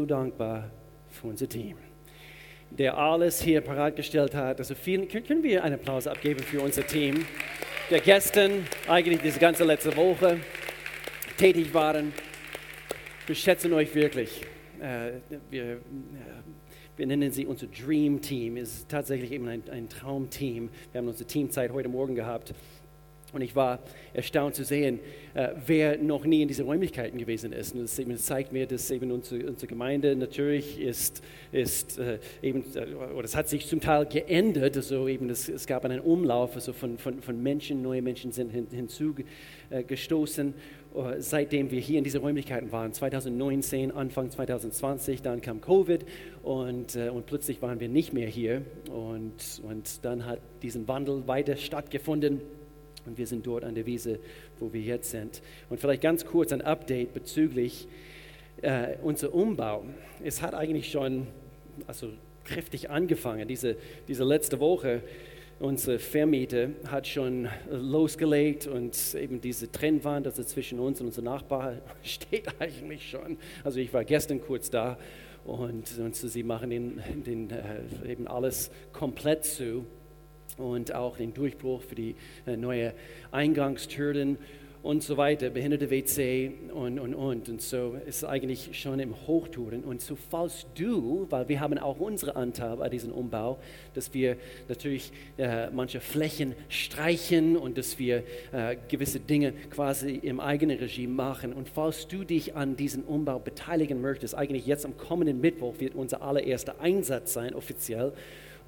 so dankbar für unser Team, der alles hier bereitgestellt hat. Also vielen, können wir einen Applaus abgeben für unser Team, der gestern, eigentlich diese ganze letzte Woche tätig waren. Wir schätzen euch wirklich. Äh, wir, wir nennen sie unser Dream Team, ist tatsächlich eben ein, ein Traumteam. Wir haben unsere Teamzeit heute Morgen gehabt. Und ich war erstaunt zu sehen, äh, wer noch nie in diesen Räumlichkeiten gewesen ist. Und das eben zeigt mir, dass eben unsere, Gemeinde natürlich ist, ist äh, eben, äh, oder es hat sich zum Teil geändert. Also eben es gab einen Umlauf also von, von, von Menschen, neue Menschen sind hin, hinzugestoßen, seitdem wir hier in diesen Räumlichkeiten waren. 2019, Anfang 2020, dann kam Covid und, und plötzlich waren wir nicht mehr hier. Und, und dann hat diesen Wandel weiter stattgefunden. Und wir sind dort an der Wiese, wo wir jetzt sind. Und vielleicht ganz kurz ein Update bezüglich äh, unser Umbau. Es hat eigentlich schon also kräftig angefangen. Diese, diese letzte Woche, unsere Vermieter hat schon losgelegt und eben diese Trennwand, also zwischen uns und unserem Nachbar, steht eigentlich schon. Also ich war gestern kurz da und, und sie machen den, den, äh, eben alles komplett zu und auch den Durchbruch für die äh, neue Eingangstüren und so weiter, behinderte WC und, und, und. Und so ist eigentlich schon im Hochtouren. Und so falls du, weil wir haben auch unsere Anteil bei diesem Umbau, dass wir natürlich äh, manche Flächen streichen und dass wir äh, gewisse Dinge quasi im eigenen Regime machen. Und falls du dich an diesem Umbau beteiligen möchtest, eigentlich jetzt am kommenden Mittwoch wird unser allererster Einsatz sein, offiziell.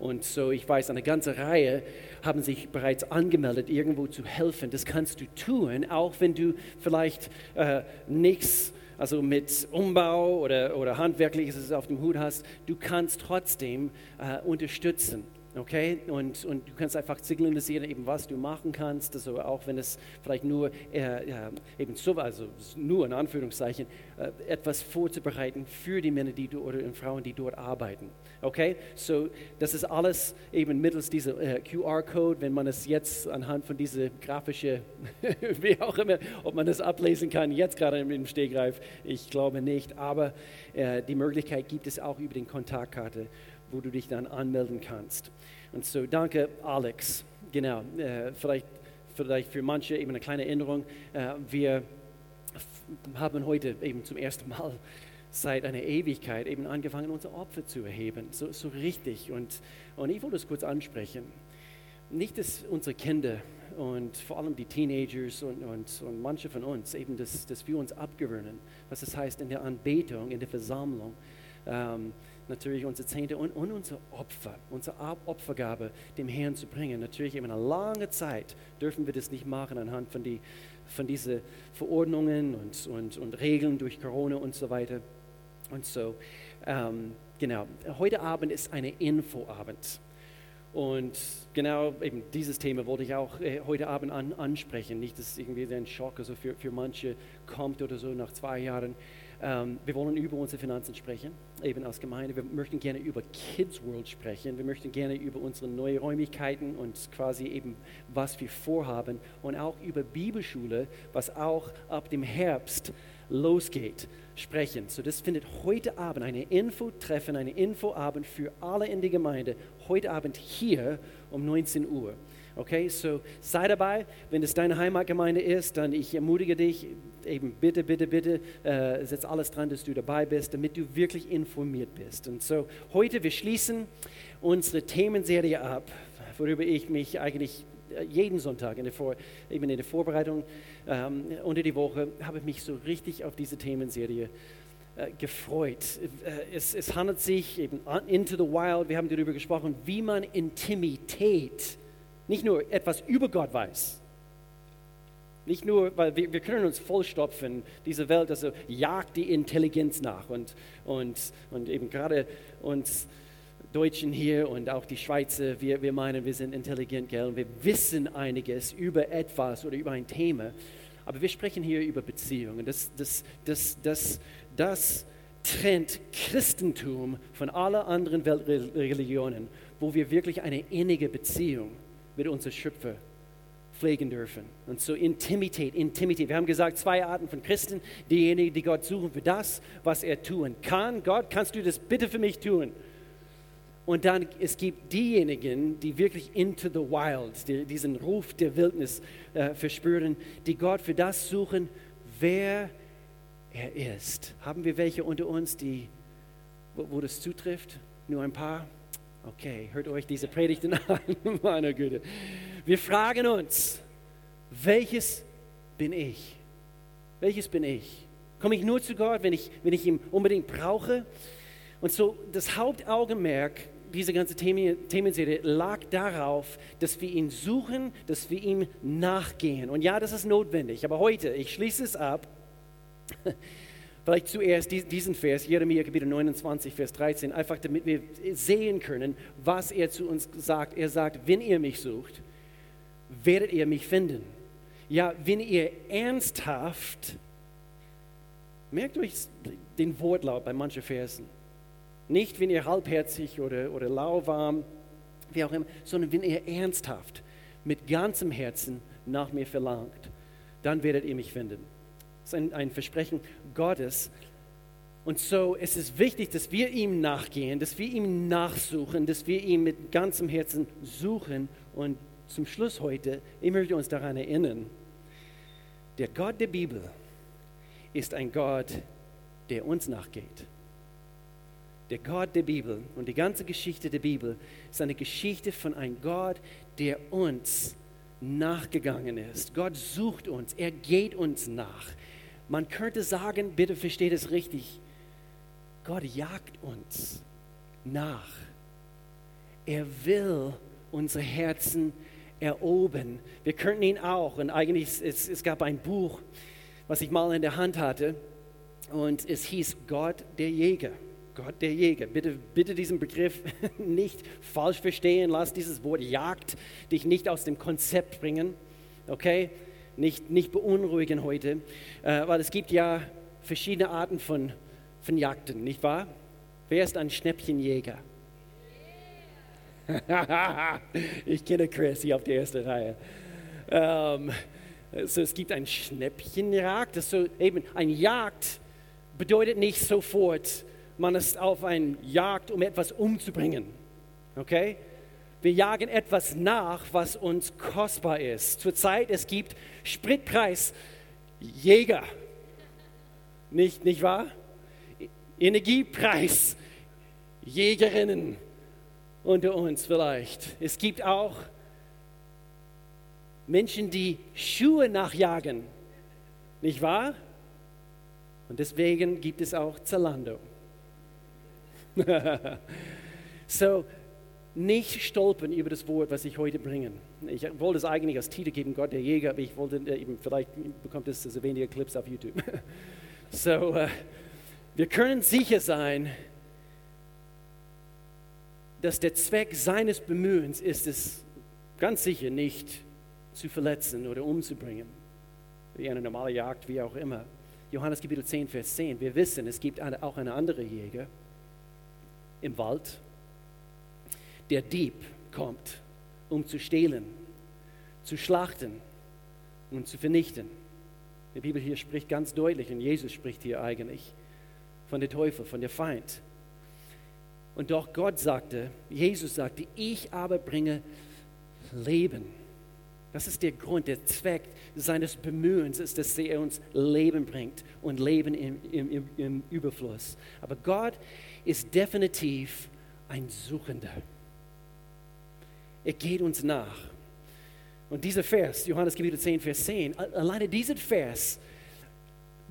Und so, ich weiß, eine ganze Reihe haben sich bereits angemeldet, irgendwo zu helfen. Das kannst du tun, auch wenn du vielleicht äh, nichts also mit Umbau oder, oder Handwerkliches auf dem Hut hast. Du kannst trotzdem äh, unterstützen. Okay, und, und du kannst einfach signalisieren, eben was du machen kannst, also auch wenn es vielleicht nur äh, eben so, also nur in Anführungszeichen, äh, etwas vorzubereiten für die Männer, die oder Frauen, die dort arbeiten. Okay, so das ist alles eben mittels dieser äh, QR-Code, wenn man es jetzt anhand von dieser grafischen, wie auch immer, ob man das ablesen kann, jetzt gerade im Stegreif, ich glaube nicht, aber äh, die Möglichkeit gibt es auch über den Kontaktkarte wo du dich dann anmelden kannst. Und so, danke Alex. Genau, äh, vielleicht, vielleicht für manche eben eine kleine Erinnerung. Äh, wir haben heute eben zum ersten Mal seit einer Ewigkeit eben angefangen, unsere Opfer zu erheben. So, so richtig. Und, und ich wollte es kurz ansprechen. Nicht, dass unsere Kinder und vor allem die Teenagers und, und, und manche von uns eben, dass, dass wir uns abgewöhnen, was das heißt in der Anbetung, in der Versammlung. Ähm, natürlich unsere Zehnte und, und unsere Opfer, unsere Opfergabe dem Herrn zu bringen. Natürlich eben eine lange Zeit dürfen wir das nicht machen anhand von, die, von diesen Verordnungen und, und, und Regeln durch Corona und so weiter. Und so, ähm, genau, heute Abend ist eine Infoabend. Und genau eben dieses Thema wollte ich auch äh, heute Abend an, ansprechen. Nicht, dass irgendwie ein Schock also für, für manche kommt oder so nach zwei Jahren. Ähm, wir wollen über unsere Finanzen sprechen, eben als Gemeinde. Wir möchten gerne über Kids World sprechen. Wir möchten gerne über unsere neuen Räumlichkeiten und quasi eben, was wir vorhaben. Und auch über Bibelschule, was auch ab dem Herbst losgeht, sprechen. So, das findet heute Abend eine Infotreffen, eine Infoabend für alle in der Gemeinde. Heute Abend hier um 19 Uhr. Okay, so sei dabei. Wenn es deine Heimatgemeinde ist, dann ich ermutige dich, eben bitte, bitte, bitte, äh, setz alles dran, dass du dabei bist, damit du wirklich informiert bist. Und so heute, wir schließen unsere Themenserie ab, worüber ich mich eigentlich äh, jeden Sonntag in der, Vor eben in der Vorbereitung ähm, unter die Woche habe ich mich so richtig auf diese Themenserie äh, gefreut. Äh, es, es handelt sich eben Into the Wild, wir haben darüber gesprochen, wie man Intimität nicht nur etwas über Gott weiß, nicht nur, weil wir, wir können uns vollstopfen, diese Welt also jagt die Intelligenz nach und, und, und eben gerade uns Deutschen hier und auch die Schweizer, wir, wir meinen, wir sind intelligent, gell? Und wir wissen einiges über etwas oder über ein Thema, aber wir sprechen hier über Beziehungen. Das, das, das, das, das trennt Christentum von allen anderen Weltreligionen, wo wir wirklich eine innige Beziehung mit unserem Schöpfer pflegen dürfen. Und so Intimität, Intimität. Wir haben gesagt, zwei Arten von Christen. Diejenigen, die Gott suchen für das, was er tun kann. Gott, kannst du das bitte für mich tun? Und dann, es gibt diejenigen, die wirklich into the wild, die, diesen Ruf der Wildnis äh, verspüren, die Gott für das suchen, wer er ist. Haben wir welche unter uns, die, wo, wo das zutrifft? Nur ein paar? Okay, hört euch diese Predigten an, meine Güte. Wir fragen uns, welches bin ich? Welches bin ich? Komme ich nur zu Gott, wenn ich, wenn ich ihn unbedingt brauche? Und so das Hauptaugenmerk dieser ganzen Themenserie lag darauf, dass wir ihn suchen, dass wir ihm nachgehen. Und ja, das ist notwendig. Aber heute, ich schließe es ab, vielleicht zuerst diesen Vers, Jeremia Kapitel 29, Vers 13, einfach damit wir sehen können, was er zu uns sagt. Er sagt, wenn ihr mich sucht, werdet ihr mich finden. Ja, wenn ihr ernsthaft, merkt euch den Wortlaut bei manchen Versen, nicht wenn ihr halbherzig oder, oder lauwarm, wie auch immer, sondern wenn ihr ernsthaft mit ganzem Herzen nach mir verlangt, dann werdet ihr mich finden. Das ist ein, Versprechen Gottes. Und so es ist wichtig, dass wir ihm nachgehen, dass wir ihm nachsuchen, dass wir ihn mit ganzem Herzen suchen. Und zum Schluss heute, ich möchte uns daran erinnern, der Gott der Bibel ist ein Gott, der uns nachgeht. Der Gott der Bibel und die ganze Geschichte der Bibel ist eine Geschichte von einem Gott, der uns nachgegangen ist. Gott sucht uns, er geht uns nach. Man könnte sagen, bitte versteht es richtig, Gott jagt uns nach. Er will unsere Herzen erobern. Wir könnten ihn auch, und eigentlich, es, es gab ein Buch, was ich mal in der Hand hatte, und es hieß Gott der Jäger. Gott der Jäger. Bitte, bitte diesen Begriff nicht falsch verstehen. Lass dieses Wort Jagd dich nicht aus dem Konzept bringen. Okay? Nicht, nicht beunruhigen heute. Äh, weil es gibt ja verschiedene Arten von, von Jagden, nicht wahr? Wer ist ein Schnäppchenjäger? ich kenne Chris hier auf der ersten Reihe. Ähm, also es gibt ein Schnäppchenjagd. Das so eben ein Jagd bedeutet nicht sofort man ist auf eine Jagd, um etwas umzubringen. Okay? Wir jagen etwas nach, was uns kostbar ist. Zurzeit es gibt Spritpreis Jäger. Nicht, nicht wahr? Energiepreis Jägerinnen unter uns vielleicht. Es gibt auch Menschen, die Schuhe nachjagen. Nicht wahr? Und deswegen gibt es auch Zalando. so, nicht stolpern über das Wort, was ich heute bringe. Ich wollte es eigentlich als Titel geben, Gott der Jäger, aber ich wollte äh, eben, vielleicht bekommt es also weniger Clips auf YouTube. so, uh, wir können sicher sein, dass der Zweck seines Bemühens ist es ganz sicher nicht zu verletzen oder umzubringen, wie eine normale Jagd, wie auch immer. Johannes Kapitel 10, Vers 10. Wir wissen, es gibt auch eine andere Jäger im Wald. Der Dieb kommt, um zu stehlen, zu schlachten und zu vernichten. Die Bibel hier spricht ganz deutlich und Jesus spricht hier eigentlich von der Teufel, von der Feind. Und doch Gott sagte, Jesus sagte, ich aber bringe Leben. Das ist der Grund, der Zweck seines Bemühens ist, dass er uns Leben bringt und Leben im, im, im Überfluss. Aber Gott ist definitiv ein Suchender. Er geht uns nach. Und dieser Vers, Johannes Kapitel 10, Vers 10, alleine dieser Vers,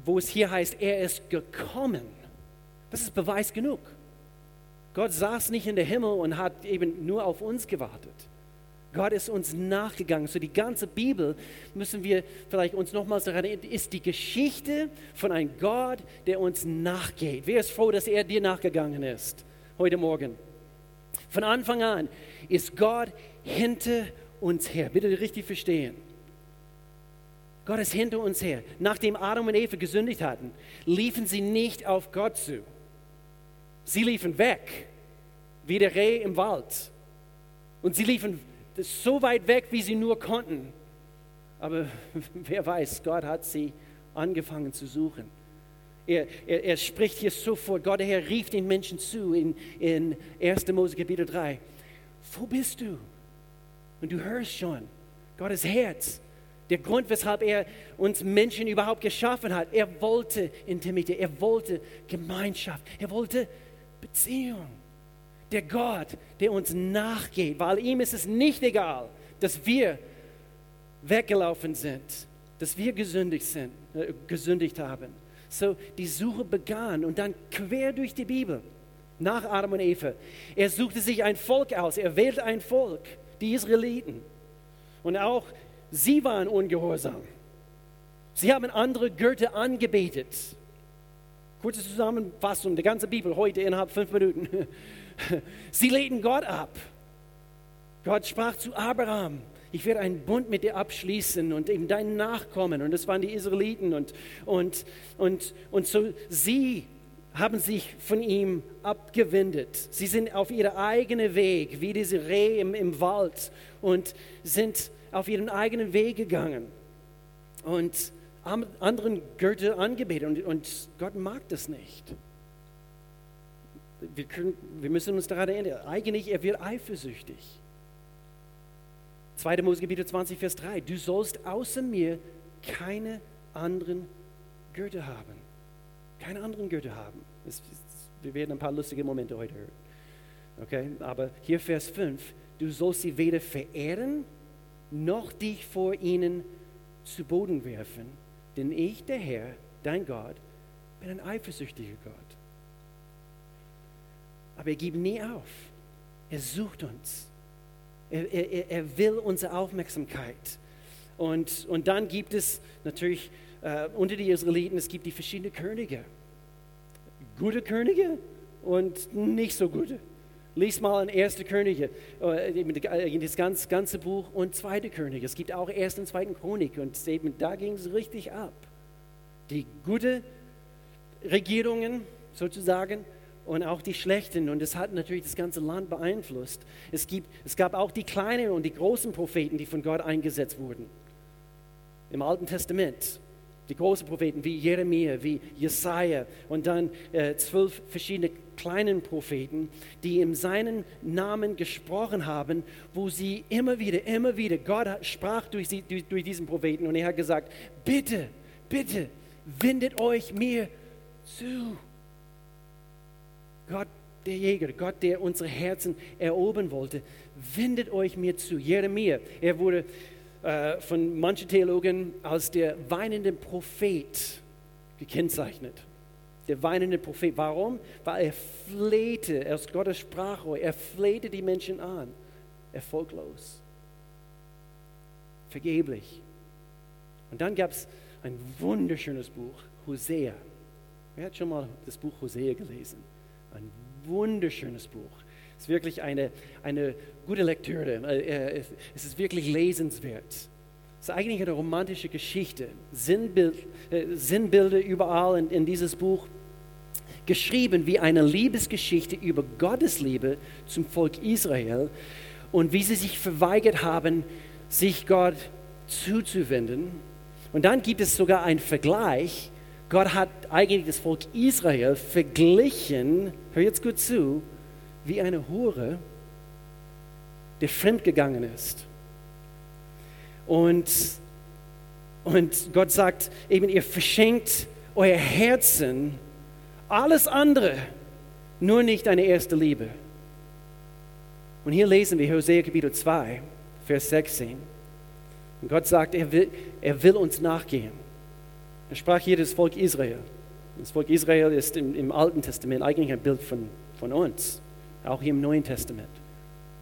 wo es hier heißt, er ist gekommen, das ist Beweis genug. Gott saß nicht in der Himmel und hat eben nur auf uns gewartet. Gott ist uns nachgegangen. So die ganze Bibel müssen wir vielleicht uns nochmals daran erinnern, ist die Geschichte von einem Gott, der uns nachgeht. Wer ist froh, dass er dir nachgegangen ist heute Morgen? Von Anfang an ist Gott hinter uns her. Bitte richtig verstehen. Gott ist hinter uns her. Nachdem Adam und Eva gesündigt hatten, liefen sie nicht auf Gott zu. Sie liefen weg, wie der Reh im Wald. Und sie liefen so weit weg, wie sie nur konnten. Aber wer weiß, Gott hat sie angefangen zu suchen. Er, er, er spricht hier sofort, Gott der Herr rief den Menschen zu in, in 1. Mose Kapitel 3. Wo bist du? Und du hörst schon, Gottes Herz. Der Grund, weshalb er uns Menschen überhaupt geschaffen hat. Er wollte Intimität, er wollte Gemeinschaft, er wollte Beziehung. Der Gott, der uns nachgeht, weil ihm ist es nicht egal, dass wir weggelaufen sind, dass wir gesündigt sind, äh, gesündigt haben. So die Suche begann und dann quer durch die Bibel nach Adam und Eva. Er suchte sich ein Volk aus, er wählte ein Volk, die Israeliten. Und auch sie waren ungehorsam. Sie haben andere Götter angebetet. Kurze Zusammenfassung der ganzen Bibel heute innerhalb fünf Minuten. Sie lehnten Gott ab. Gott sprach zu Abraham, ich werde einen Bund mit dir abschließen und eben deinen Nachkommen. Und das waren die Israeliten. Und, und, und, und so sie haben sich von ihm abgewendet. Sie sind auf ihren eigenen Weg, wie diese Rehe im, im Wald, und sind auf ihren eigenen Weg gegangen und anderen Götter angebetet. Und, und Gott mag das nicht. Wir, können, wir müssen uns daran erinnern, eigentlich, er wird eifersüchtig. 2. Mose Kapitel 20, Vers 3. Du sollst außer mir keine anderen Götter haben. Keine anderen Götter haben. Es, wir werden ein paar lustige Momente heute hören. Okay? Aber hier Vers 5. Du sollst sie weder verehren, noch dich vor ihnen zu Boden werfen. Denn ich, der Herr, dein Gott, bin ein eifersüchtiger Gott. Aber er gibt nie auf. Er sucht uns. Er, er, er will unsere Aufmerksamkeit. Und, und dann gibt es natürlich äh, unter die Israeliten, es gibt die verschiedenen Könige. Gute Könige und nicht so gute. Lies mal in 1. Könige, äh, das ganze, ganze Buch und 2. Könige. Es gibt auch 1. und 2. Chronik und eben, da ging es richtig ab. Die gute Regierungen sozusagen und auch die schlechten. Und es hat natürlich das ganze Land beeinflusst. Es, gibt, es gab auch die kleinen und die großen Propheten, die von Gott eingesetzt wurden. Im Alten Testament. Die großen Propheten wie Jeremia, wie Jesaja und dann äh, zwölf verschiedene kleinen Propheten, die in seinen Namen gesprochen haben, wo sie immer wieder, immer wieder, Gott sprach durch, sie, durch, durch diesen Propheten und er hat gesagt, bitte, bitte, wendet euch mir zu. Gott, der Jäger, Gott, der unsere Herzen erobern wollte, wendet euch mir zu. Jeremia, er wurde äh, von manchen Theologen als der weinende Prophet gekennzeichnet. Der weinende Prophet. Warum? Weil er flehte, er ist Gottes Sprachrohr, er flehte die Menschen an. Erfolglos. Vergeblich. Und dann gab es ein wunderschönes Buch, Hosea. Wer hat schon mal das Buch Hosea gelesen? Ein wunderschönes Buch. Es ist wirklich eine, eine gute Lektüre. Äh, äh, es ist wirklich lesenswert. Es ist eigentlich eine romantische Geschichte. Sinnbild, äh, Sinnbilder überall in, in dieses Buch. Geschrieben wie eine Liebesgeschichte über Gottes Liebe zum Volk Israel und wie sie sich verweigert haben, sich Gott zuzuwenden. Und dann gibt es sogar einen Vergleich Gott hat eigentlich das Volk Israel verglichen, hör jetzt gut zu, wie eine Hure, der fremdgegangen ist. Und, und Gott sagt eben, ihr verschenkt euer Herzen alles andere, nur nicht eine erste Liebe. Und hier lesen wir Hosea Kapitel 2, Vers 16. Und Gott sagt, er will, er will uns nachgehen. Er sprach hier das Volk Israel. Das Volk Israel ist im, im, Alten Testament eigentlich ein Bild von, von uns, auch hier im Neuen Testament,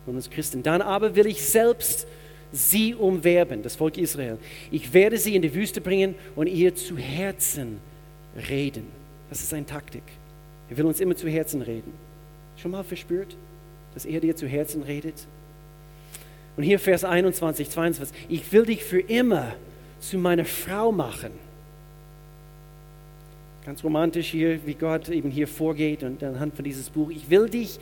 von uns Christen. Dann aber will ich selbst sie umwerben, das Volk Israel. Ich werde sie in die Wüste bringen und ihr zu Herzen reden. Das ist seine Taktik. Er will uns immer zu Herzen reden. Schon mal verspürt, dass er dir zu Herzen redet? Und hier Vers 21, 22. Ich will dich für immer zu meiner Frau machen Ganz romantisch hier, wie Gott eben hier vorgeht und anhand von dieses Buch. Ich will dich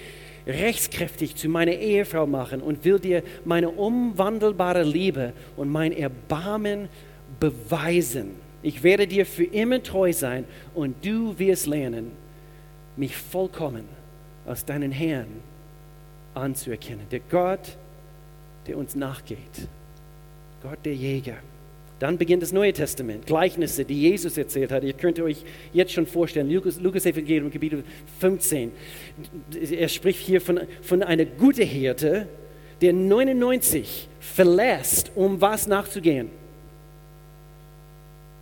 rechtskräftig zu meiner Ehefrau machen und will dir meine umwandelbare Liebe und mein Erbarmen beweisen. Ich werde dir für immer treu sein und du wirst lernen, mich vollkommen aus deinen Herrn anzuerkennen. Der Gott, der uns nachgeht. Gott der Jäger. Dann beginnt das Neue Testament, Gleichnisse, die Jesus erzählt hat. Ihr könnt euch jetzt schon vorstellen, Lukas, Lukas Evangelium, Kapitel 15. Er spricht hier von, von einer guten Hirte, der 99 verlässt, um was nachzugehen.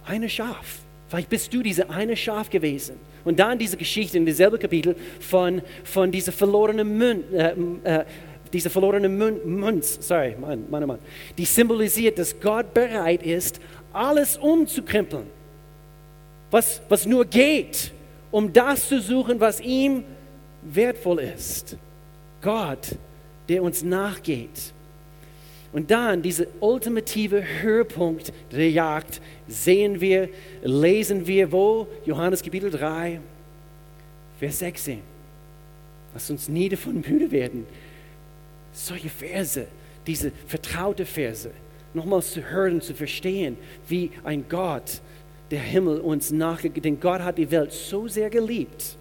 Eine Schaf. Vielleicht bist du diese eine Schaf gewesen. Und dann diese Geschichte in dieselbe Kapitel von, von dieser verlorenen Mün, äh, äh, diese verlorene Münz, sorry, Mann, Mann, Mann, die symbolisiert, dass Gott bereit ist, alles umzukrempeln, was, was nur geht, um das zu suchen, was ihm wertvoll ist. Gott, der uns nachgeht. Und dann dieser ultimative Höhepunkt der Jagd sehen wir, lesen wir wo? Johannes Kapitel 3, Vers 16. Lass uns nie davon müde werden, solche Verse, diese vertraute Verse, nochmals zu hören, zu verstehen, wie ein Gott, der Himmel uns nachgeht. Denn Gott hat die Welt so sehr geliebt,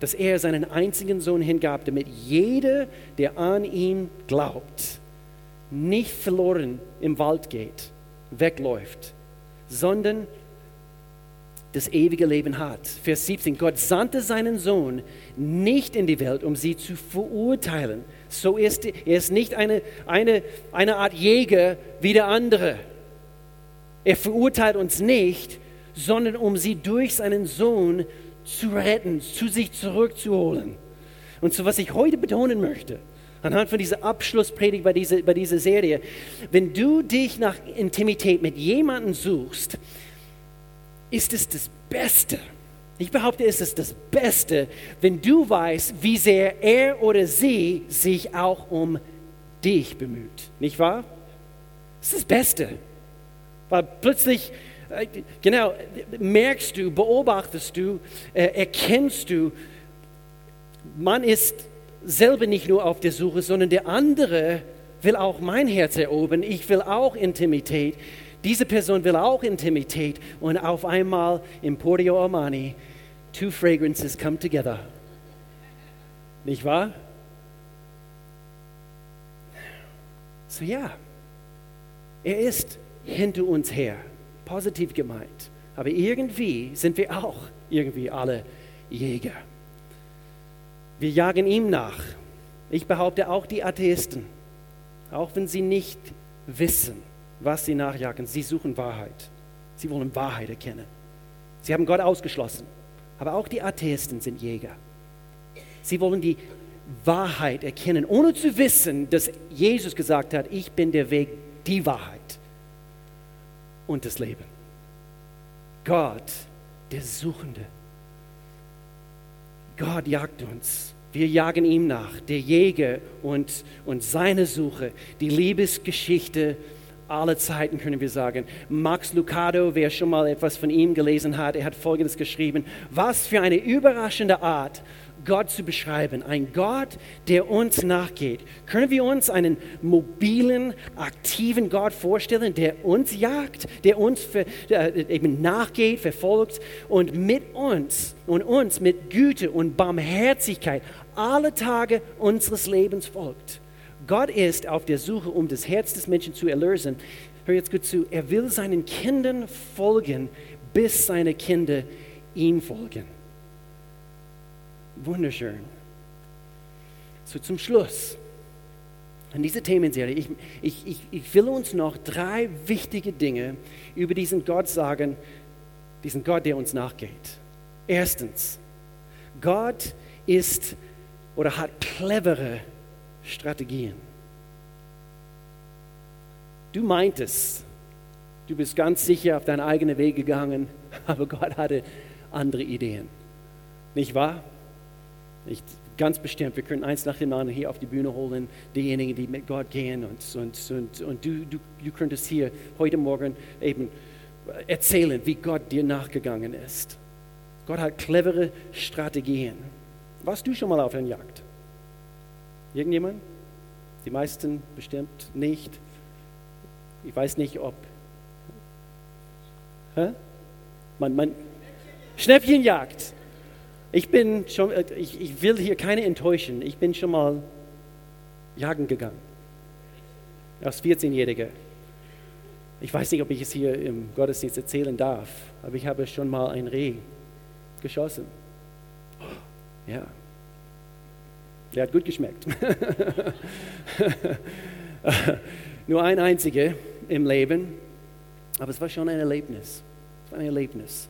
dass er seinen einzigen Sohn hingab, damit jeder, der an ihn glaubt, nicht verloren im Wald geht, wegläuft, sondern das ewige Leben hat. Vers 17, Gott sandte seinen Sohn nicht in die Welt, um sie zu verurteilen, so ist er ist nicht eine, eine, eine Art Jäger wie der andere. Er verurteilt uns nicht, sondern um sie durch seinen Sohn zu retten, zu sich zurückzuholen. Und so was ich heute betonen möchte, anhand von dieser Abschlusspredigt bei dieser, bei dieser Serie, wenn du dich nach Intimität mit jemandem suchst, ist es das Beste, ich behaupte, es ist das Beste, wenn du weißt, wie sehr er oder sie sich auch um dich bemüht. Nicht wahr? Das ist das Beste. Weil plötzlich, äh, genau, merkst du, beobachtest du, äh, erkennst du, man ist selber nicht nur auf der Suche, sondern der andere will auch mein Herz erobern. Ich will auch Intimität. Diese Person will auch Intimität. Und auf einmal im Pordio Armani two fragrances come together. Nicht wahr? So ja, er ist hinter uns her, positiv gemeint. Aber irgendwie sind wir auch irgendwie alle Jäger. Wir jagen ihm nach. Ich behaupte auch die Atheisten, auch wenn sie nicht wissen, was sie nachjagen, sie suchen Wahrheit. Sie wollen Wahrheit erkennen. Sie haben Gott ausgeschlossen. Aber auch die Atheisten sind Jäger. Sie wollen die Wahrheit erkennen, ohne zu wissen, dass Jesus gesagt hat, ich bin der Weg, die Wahrheit und das Leben. Gott, der Suchende. Gott jagt uns. Wir jagen ihm nach, der Jäger und, und seine Suche, die Liebesgeschichte aller Zeiten, können wir sagen. Max Lucado, wer schon mal etwas von ihm gelesen hat, er hat Folgendes geschrieben. Was für eine überraschende Art, Gott zu beschreiben. Ein Gott, der uns nachgeht. Können wir uns einen mobilen, aktiven Gott vorstellen, der uns jagt, der uns für, äh, eben nachgeht, verfolgt und mit uns und uns mit Güte und Barmherzigkeit alle Tage unseres Lebens folgt? Gott ist auf der Suche, um das Herz des Menschen zu erlösen. Hör jetzt gut zu. Er will seinen Kindern folgen, bis seine Kinder ihm folgen. Wunderschön. So zum Schluss. In dieser Themenserie, ich, ich, ich, ich will uns noch drei wichtige Dinge über diesen Gott sagen, diesen Gott, der uns nachgeht. Erstens, Gott ist oder hat clevere Strategien. Du meintest, du bist ganz sicher auf deinen eigenen Weg gegangen, aber Gott hatte andere Ideen. Nicht wahr? Ich, ganz bestimmt, wir können eins nach dem anderen hier auf die Bühne holen, diejenigen, die mit Gott gehen und, und, und, und du, du, du könntest hier heute Morgen eben erzählen, wie Gott dir nachgegangen ist. Gott hat clevere Strategien. Warst du schon mal auf einer Jagd? Irgendjemand? Die meisten bestimmt nicht. Ich weiß nicht, ob. Hä? Man, man, Schnäppchenjagd. Ich bin schon, äh, ich, ich will hier keine enttäuschen. Ich bin schon mal jagen gegangen. Als 14-Jähriger. Ich weiß nicht, ob ich es hier im Gottesdienst erzählen darf, aber ich habe schon mal ein Reh geschossen. Ja. Der hat gut geschmeckt. Nur ein einziger im Leben, aber es war schon ein Erlebnis. Es war ein Erlebnis.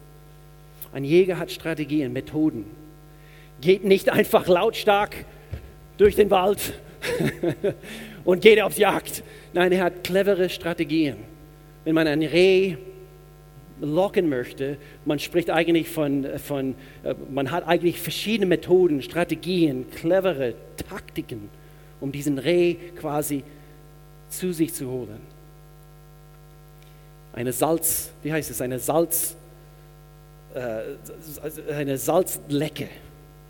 Ein Jäger hat Strategien, Methoden. Geht nicht einfach lautstark durch den Wald und geht aufs Jagd. Nein, er hat clevere Strategien. Wenn man ein Reh locken möchte, man spricht eigentlich von, von äh, man hat eigentlich verschiedene Methoden, Strategien, clevere Taktiken, um diesen Reh quasi zu sich zu holen. Eine Salz, wie heißt es, eine Salz, äh, eine Salzlecke,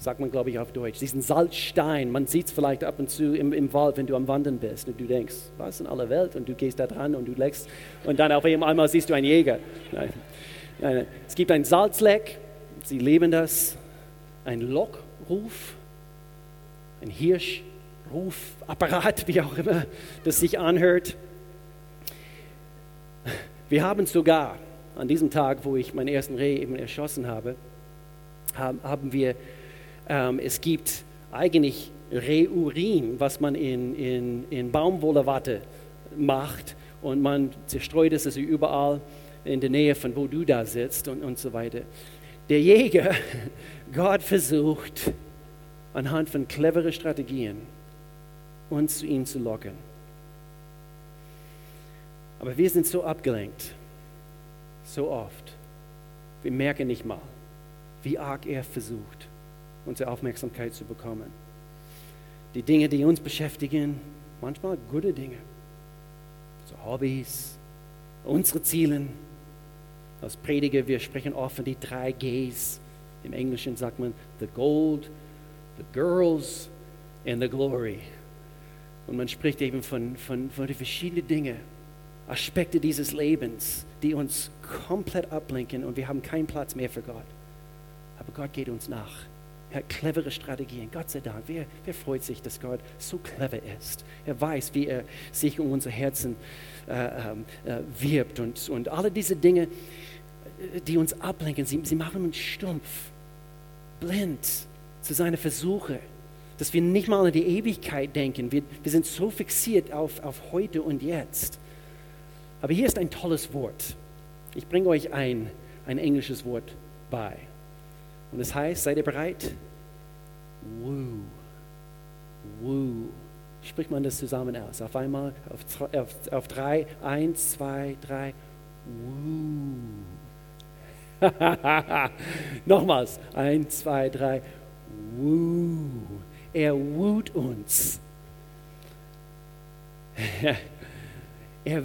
sagt man, glaube ich, auf Deutsch. Diesen Salzstein, man sieht es vielleicht ab und zu im, im Wald, wenn du am Wandern bist und du denkst, was in aller Welt? Und du gehst da dran und du leckst und dann auf einmal siehst du einen Jäger. Nein. Nein. Es gibt ein Salzleck, sie leben das, ein Lockruf, ein Hirschrufapparat, wie auch immer das sich anhört. Wir haben sogar an diesem Tag, wo ich meinen ersten Reh eben erschossen habe, haben wir, es gibt eigentlich Reurin, was man in, in, in Baumwollewatte macht und man zerstreut es also überall in der Nähe von wo du da sitzt und, und so weiter. Der Jäger, Gott versucht anhand von cleveren Strategien uns zu ihm zu locken. Aber wir sind so abgelenkt so oft. Wir merken nicht mal, wie arg er versucht, unsere Aufmerksamkeit zu bekommen. Die Dinge, die uns beschäftigen, manchmal gute Dinge, so Hobbys, unsere Ziele. Als Prediger, wir sprechen oft von die drei Gs. Im Englischen sagt man the gold, the girls and the glory. Und man spricht eben von, von, von den verschiedenen Dingen, Aspekte dieses Lebens, die uns komplett ablenken und wir haben keinen Platz mehr für Gott. Aber Gott geht uns nach. Hat clevere Strategien. Gott sei Dank. Wer, wer freut sich, dass Gott so clever ist? Er weiß, wie er sich um unser Herzen äh, ähm, äh, wirbt. Und, und alle diese Dinge, äh, die uns ablenken, sie, sie machen uns stumpf, blind zu seinen Versuchen. Dass wir nicht mal an die Ewigkeit denken. Wir, wir sind so fixiert auf, auf heute und jetzt. Aber hier ist ein tolles Wort. Ich bringe euch ein, ein englisches Wort bei. Und es heißt, seid ihr bereit? Woo. Woo. Spricht man das zusammen aus? Auf einmal, auf, auf, auf drei. Eins, zwei, drei. Woo. Nochmals. Eins, zwei, drei. Woo. Er wut uns. er,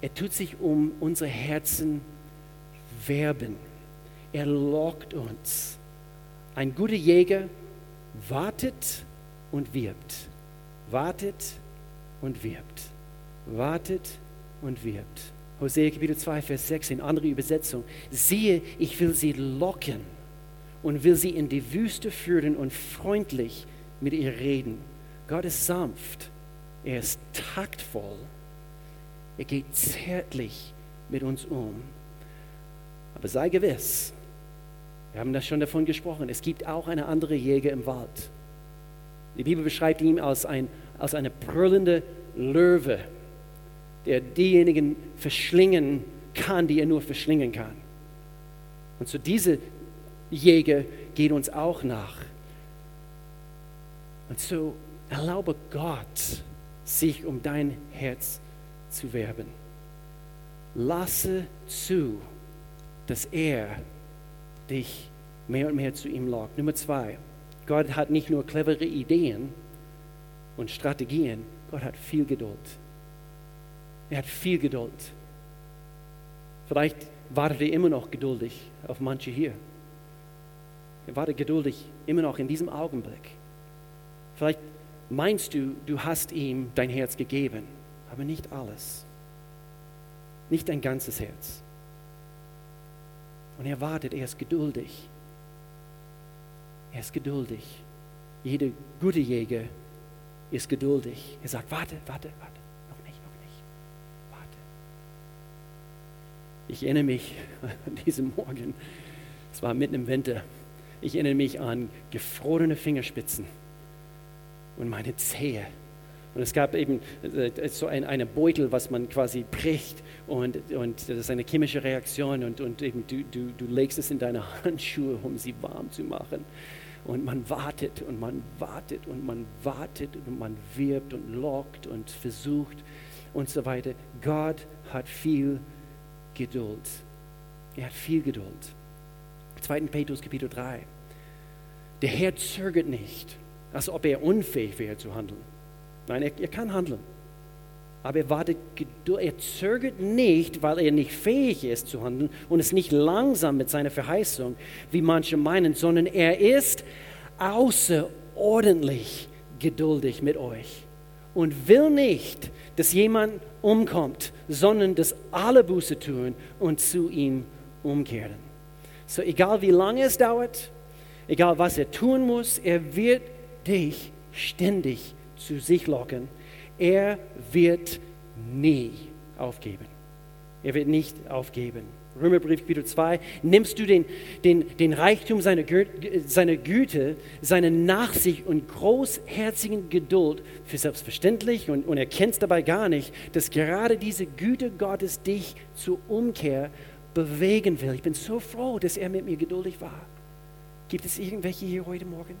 er tut sich um unsere Herzen werben. Er lockt uns. Ein guter Jäger wartet und wirbt. Wartet und wirbt. Wartet und wirbt. Hosea Kapitel 2, Vers 6 in andere Übersetzung. Siehe, ich will sie locken und will sie in die Wüste führen und freundlich mit ihr reden. Gott ist sanft, er ist taktvoll er geht zärtlich mit uns um. Aber sei gewiss, wir haben das schon davon gesprochen, es gibt auch eine andere Jäger im Wald. Die Bibel beschreibt ihn als, ein, als eine brüllende Löwe, der diejenigen verschlingen kann, die er nur verschlingen kann. Und zu so diese Jäger geht uns auch nach. Und so erlaube Gott, sich um dein Herz zu zu werben. Lasse zu, dass er dich mehr und mehr zu ihm lockt. Nummer zwei, Gott hat nicht nur clevere Ideen und Strategien, Gott hat viel Geduld. Er hat viel Geduld. Vielleicht wartet er immer noch geduldig auf manche hier. er wartet geduldig immer noch in diesem Augenblick. Vielleicht meinst du, du hast ihm dein Herz gegeben, aber nicht alles. Nicht dein ganzes Herz. Und er wartet, er ist geduldig. Er ist geduldig. Jeder gute Jäger ist geduldig. Er sagt, warte, warte, warte, noch nicht, noch nicht, warte. Ich erinnere mich an diesen Morgen, es war mitten im Winter, ich erinnere mich an gefrorene Fingerspitzen und meine Zehe. Und es gab eben äh, so ein eine Beutel, was man quasi bricht und, und das ist eine chemische Reaktion und, und eben du, du, du legst es in deine Handschuhe, um sie warm zu machen. Und man wartet und man wartet und man wartet und man wirbt und lockt und versucht und so weiter. Gott hat viel Geduld. Er hat viel Geduld. 2. Petrus Kapitel 3. Der Herr zögert nicht, als ob er unfähig wäre zu handeln. Nein, er, er kann handeln. Aber er wartet, er zögert nicht, weil er nicht fähig ist zu handeln und ist nicht langsam mit seiner Verheißung, wie manche meinen, sondern er ist außerordentlich geduldig mit euch und will nicht, dass jemand umkommt, sondern dass alle Buße tun und zu ihm umkehren. So egal wie lange es dauert, egal was er tun muss, er wird dich ständig zu sich locken er wird nie aufgeben. Er wird nicht aufgeben. Römerbrief Kapitel 2, nimmst du den, den, den Reichtum seiner, seiner Güte, seine Nachsicht und großherzigen Geduld für selbstverständlich und, und erkennst dabei gar nicht, dass gerade diese Güte Gottes dich zur Umkehr bewegen will. Ich bin so froh, dass er mit mir geduldig war. Gibt es irgendwelche hier heute Morgen?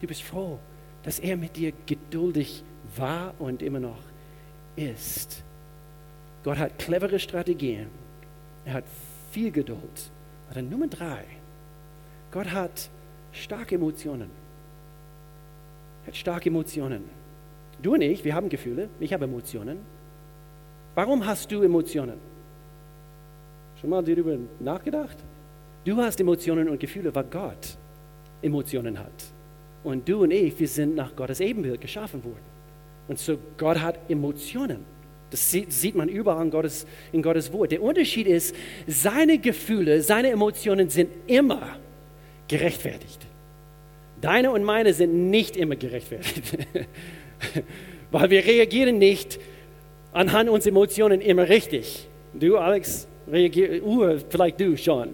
Du bist froh, dass er mit dir geduldig war und immer noch ist. Gott hat clevere Strategien. Er hat viel Geduld. Aber Nummer drei, Gott hat starke Emotionen. Er hat starke Emotionen. Du und ich, wir haben Gefühle. Ich habe Emotionen. Warum hast du Emotionen? Schon mal darüber nachgedacht? Du hast Emotionen und Gefühle, weil Gott Emotionen hat. Und du und ich, wir sind nach Gottes Ebenbild geschaffen worden. Und so Gott hat Emotionen. Das sieht man überall in Gottes, in Gottes Wort. Der Unterschied ist, seine Gefühle, seine Emotionen sind immer gerechtfertigt. Deine und meine sind nicht immer gerechtfertigt. Weil wir reagieren nicht anhand unserer Emotionen immer richtig. Du, Alex, reagierst, uh, vielleicht du schon.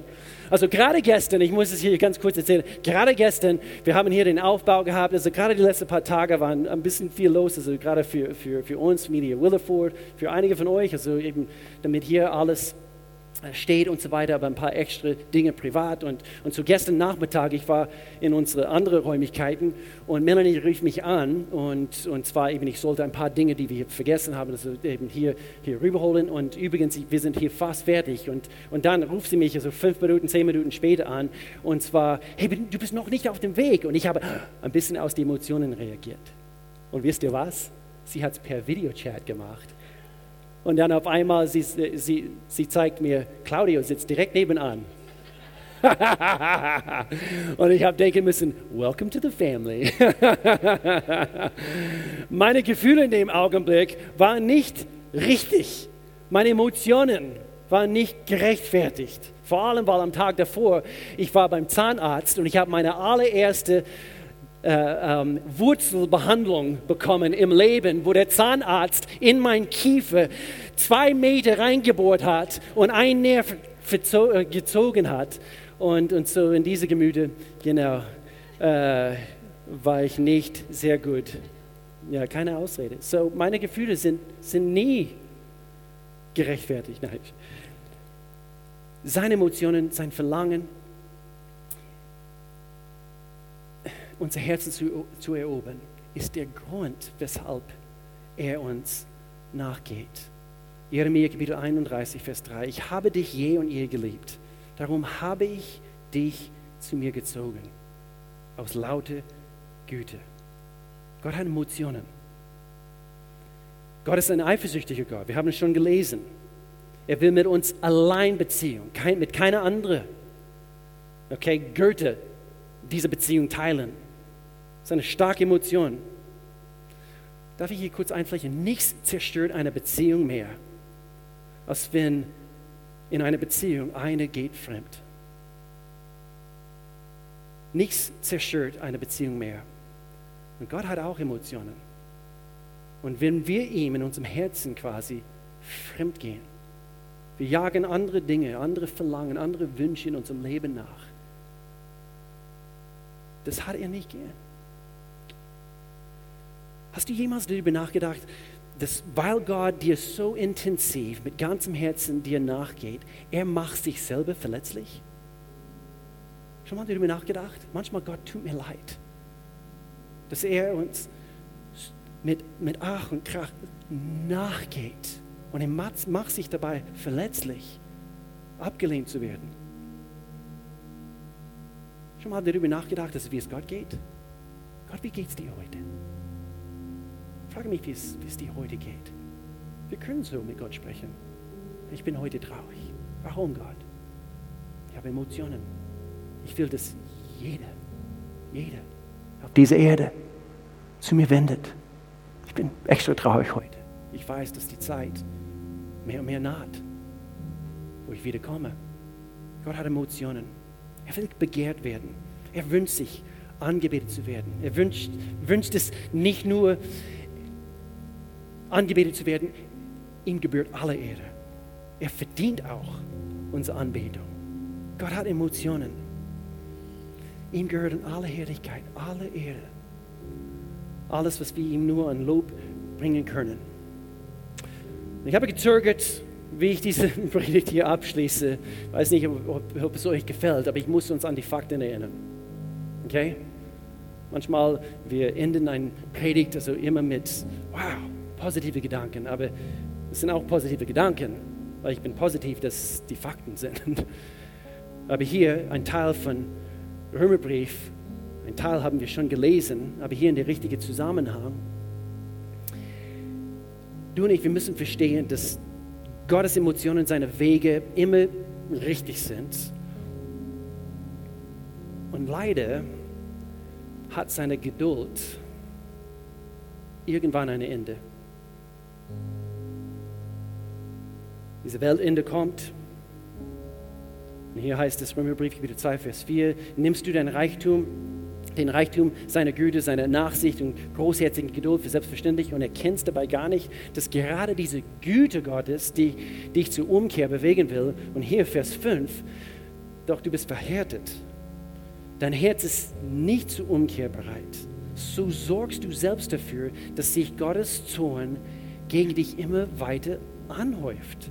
Also gerade gestern, ich muss es hier ganz kurz erzählen, gerade gestern, wir haben hier den Aufbau gehabt, also gerade die letzten paar Tage waren ein bisschen viel los, also gerade für, für, für uns, Media Williford, für einige von euch, also eben damit hier alles steht und so weiter, aber ein paar extra Dinge privat. Und, und so gestern Nachmittag, ich war in unsere anderen Räumlichkeiten und Melanie rief mich an und, und zwar eben, ich sollte ein paar Dinge, die wir vergessen haben, also eben hier, hier rüberholen und übrigens, wir sind hier fast fertig und, und dann ruft sie mich also fünf Minuten, zehn Minuten später an und zwar, hey, du bist noch nicht auf dem Weg und ich habe ein bisschen aus den Emotionen reagiert. Und wisst ihr was? Sie hat es per Videochat gemacht. Und dann auf einmal, sie, sie, sie zeigt mir, Claudio sitzt direkt nebenan. und ich habe denken müssen, welcome to the family. Meine Gefühle in dem Augenblick waren nicht richtig. Meine Emotionen waren nicht gerechtfertigt. Vor allem, weil am Tag davor, ich war beim Zahnarzt und ich habe meine allererste äh, ähm, Wurzelbehandlung bekommen im Leben, wo der Zahnarzt in mein Kiefer zwei Meter reingebohrt hat und ein Nerv äh, gezogen hat. Und, und so in diese Gemüte, genau, äh, war ich nicht sehr gut. Ja, keine Ausrede. So, meine Gefühle sind, sind nie gerechtfertigt. Nein. Seine Emotionen, sein Verlangen, unser Herzen zu, zu erobern, ist der Grund, weshalb er uns nachgeht. Jeremia Kapitel 31, Vers 3. Ich habe dich je und je geliebt. Darum habe ich dich zu mir gezogen. Aus lauter Güte. Gott hat Emotionen. Gott ist ein eifersüchtiger Gott. Wir haben es schon gelesen. Er will mit uns allein Beziehung, mit keiner anderen. Okay, Goethe diese Beziehung teilen. Das ist eine starke Emotion. Darf ich hier kurz einflächen? Nichts zerstört eine Beziehung mehr, als wenn in einer Beziehung eine geht fremd. Nichts zerstört eine Beziehung mehr. Und Gott hat auch Emotionen. Und wenn wir ihm in unserem Herzen quasi fremd gehen, wir jagen andere Dinge, andere Verlangen, andere Wünsche in unserem Leben nach. Das hat er nicht gern. Hast du jemals darüber nachgedacht, dass weil Gott dir so intensiv mit ganzem Herzen dir nachgeht, er macht sich selber verletzlich? Schon mal darüber nachgedacht? Manchmal Gott tut mir leid, dass er uns mit, mit Ach und Krach nachgeht und er macht, sich dabei verletzlich, abgelehnt zu werden. Schon mal darüber nachgedacht, dass wie es Gott geht? Gott, wie geht es dir heute? Frage mich, wie es, dir heute geht. Wir können so mit Gott sprechen. Ich bin heute traurig. Warum, Gott? Ich habe Emotionen. Ich will, dass jeder, jeder auf dieser Erde zu mir wendet. Ich bin extra traurig heute. Ich weiß, dass die Zeit mehr und mehr naht, wo ich wiederkomme. Gott hat Emotionen. Er will begehrt werden. Er wünscht sich, angebetet zu werden. Er wünscht, wünscht es nicht nur, angebetet zu werden. Ihm gebührt alle Ehre. Er verdient auch unsere Anbetung. Gott hat Emotionen. Ihm gehört alle Herrlichkeit, alle Ehre. Alles, was wir ihm nur an Lob bringen können. Ich habe gezögert, wie ich diese Predigt hier abschließe. Ich weiß nicht, ob, ob, es euch gefällt, aber ich muss uns an die Fakten erinnern. Okay? Manchmal, wir enden eine Predigt also immer mit, wow, positive Gedanken, aber es sind auch positive Gedanken, weil ich bin positiv, dass die Fakten sind. Aber hier ein Teil von Römerbrief, ein Teil haben wir schon gelesen, aber hier in der richtigen Zusammenhang du und ich, wir müssen verstehen, dass Gottes Emotionen, seine Wege immer richtig sind. Und leider hat seine Geduld irgendwann ein Ende. Diese Weltende kommt. Und hier heißt es, Römerbrief, Kapitel 2, Vers 4, nimmst du dein Reichtum den Reichtum seiner Güte, seiner Nachsicht und großherzigen Geduld für selbstverständlich und erkennst dabei gar nicht, dass gerade diese Güte Gottes, die dich zur Umkehr bewegen will, und hier Vers 5, doch du bist verhärtet. Dein Herz ist nicht zur Umkehr bereit. So sorgst du selbst dafür, dass sich Gottes Zorn gegen dich immer weiter anhäuft.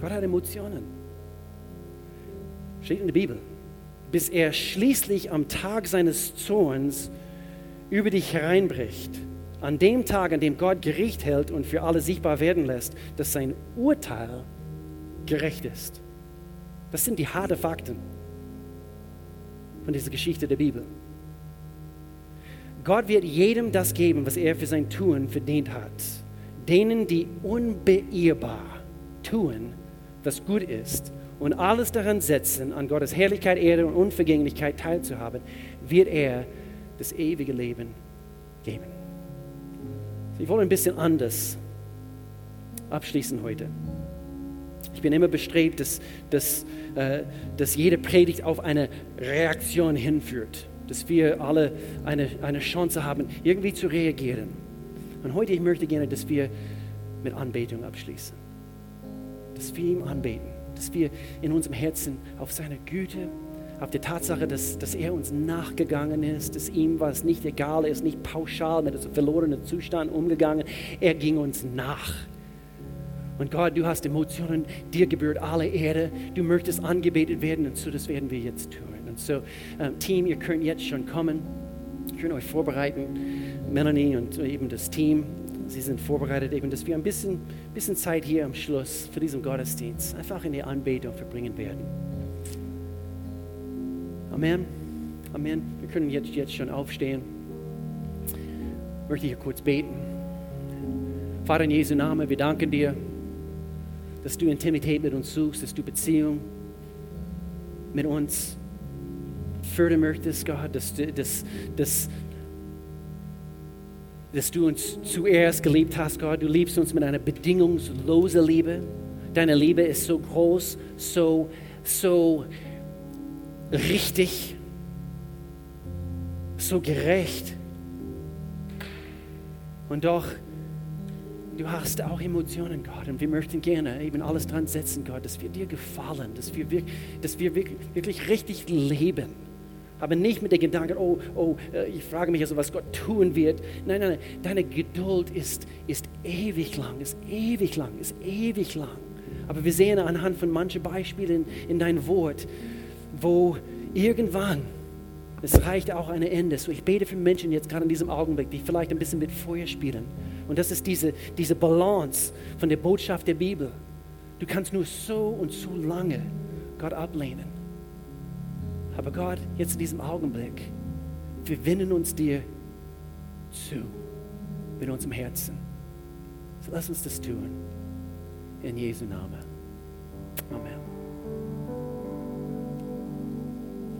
Gott hat Emotionen. Steht in der Bibel bis er schließlich am Tag seines Zorns über dich hereinbricht. An dem Tag, an dem Gott Gericht hält und für alle sichtbar werden lässt, dass sein Urteil gerecht ist. Das sind die harten Fakten von dieser Geschichte der Bibel. Gott wird jedem das geben, was er für sein Tun verdient hat. Denen, die unbeirrbar tun, was gut ist und alles daran setzen, an Gottes Herrlichkeit, Ehre und Unvergänglichkeit teilzuhaben, wird er das ewige Leben geben. Ich wollte ein bisschen anders abschließen heute. Ich bin immer bestrebt, dass, dass, äh, dass jede Predigt auf eine Reaktion hinführt, dass wir alle eine, eine Chance haben, irgendwie zu reagieren. Und heute ich möchte gerne, dass wir mit Anbetung abschließen, dass wir ihm anbeten. Dass wir in unserem Herzen auf seine Güte, auf die Tatsache, dass, dass er uns nachgegangen ist, dass ihm war es nicht egal, ist nicht pauschal mit diesem verlorenen Zustand umgegangen, er ging uns nach. Und Gott, du hast Emotionen, dir gebührt alle Ehre, du möchtest angebetet werden und so, das werden wir jetzt tun. Und so, ähm, Team, ihr könnt jetzt schon kommen, ihr könnt euch vorbereiten, Melanie und eben das Team. Sie sind vorbereitet, eben, dass wir ein bisschen, bisschen Zeit hier am Schluss für diesen Gottesdienst einfach in die Anbetung verbringen werden. Amen. Amen. Wir können jetzt, jetzt schon aufstehen. Ich möchte hier kurz beten. Vater in Jesu Namen, wir danken dir, dass du Intimität mit uns suchst, dass du Beziehung mit uns fördern möchtest, Gott, dass, dass, dass, dass du uns zuerst geliebt hast, Gott. Du liebst uns mit einer bedingungslosen Liebe. Deine Liebe ist so groß, so, so richtig, so gerecht. Und doch, du hast auch Emotionen, Gott. Und wir möchten gerne eben alles dran setzen, Gott, dass wir dir gefallen, dass wir, dass wir wirklich richtig leben. Aber nicht mit dem Gedanken, oh, oh, äh, ich frage mich also, was Gott tun wird. Nein, nein, nein. Deine Geduld ist, ist ewig lang, ist ewig lang, ist ewig lang. Aber wir sehen anhand von manchen Beispielen in dein Wort, wo irgendwann, es reicht auch ein Ende. So, ich bete für Menschen jetzt gerade in diesem Augenblick, die vielleicht ein bisschen mit Feuer spielen. Und das ist diese, diese Balance von der Botschaft der Bibel. Du kannst nur so und so lange Gott ablehnen. Aber Gott, jetzt in diesem Augenblick, wir wenden uns dir zu mit unserem Herzen. So lass uns das tun. In Jesu Namen. Amen.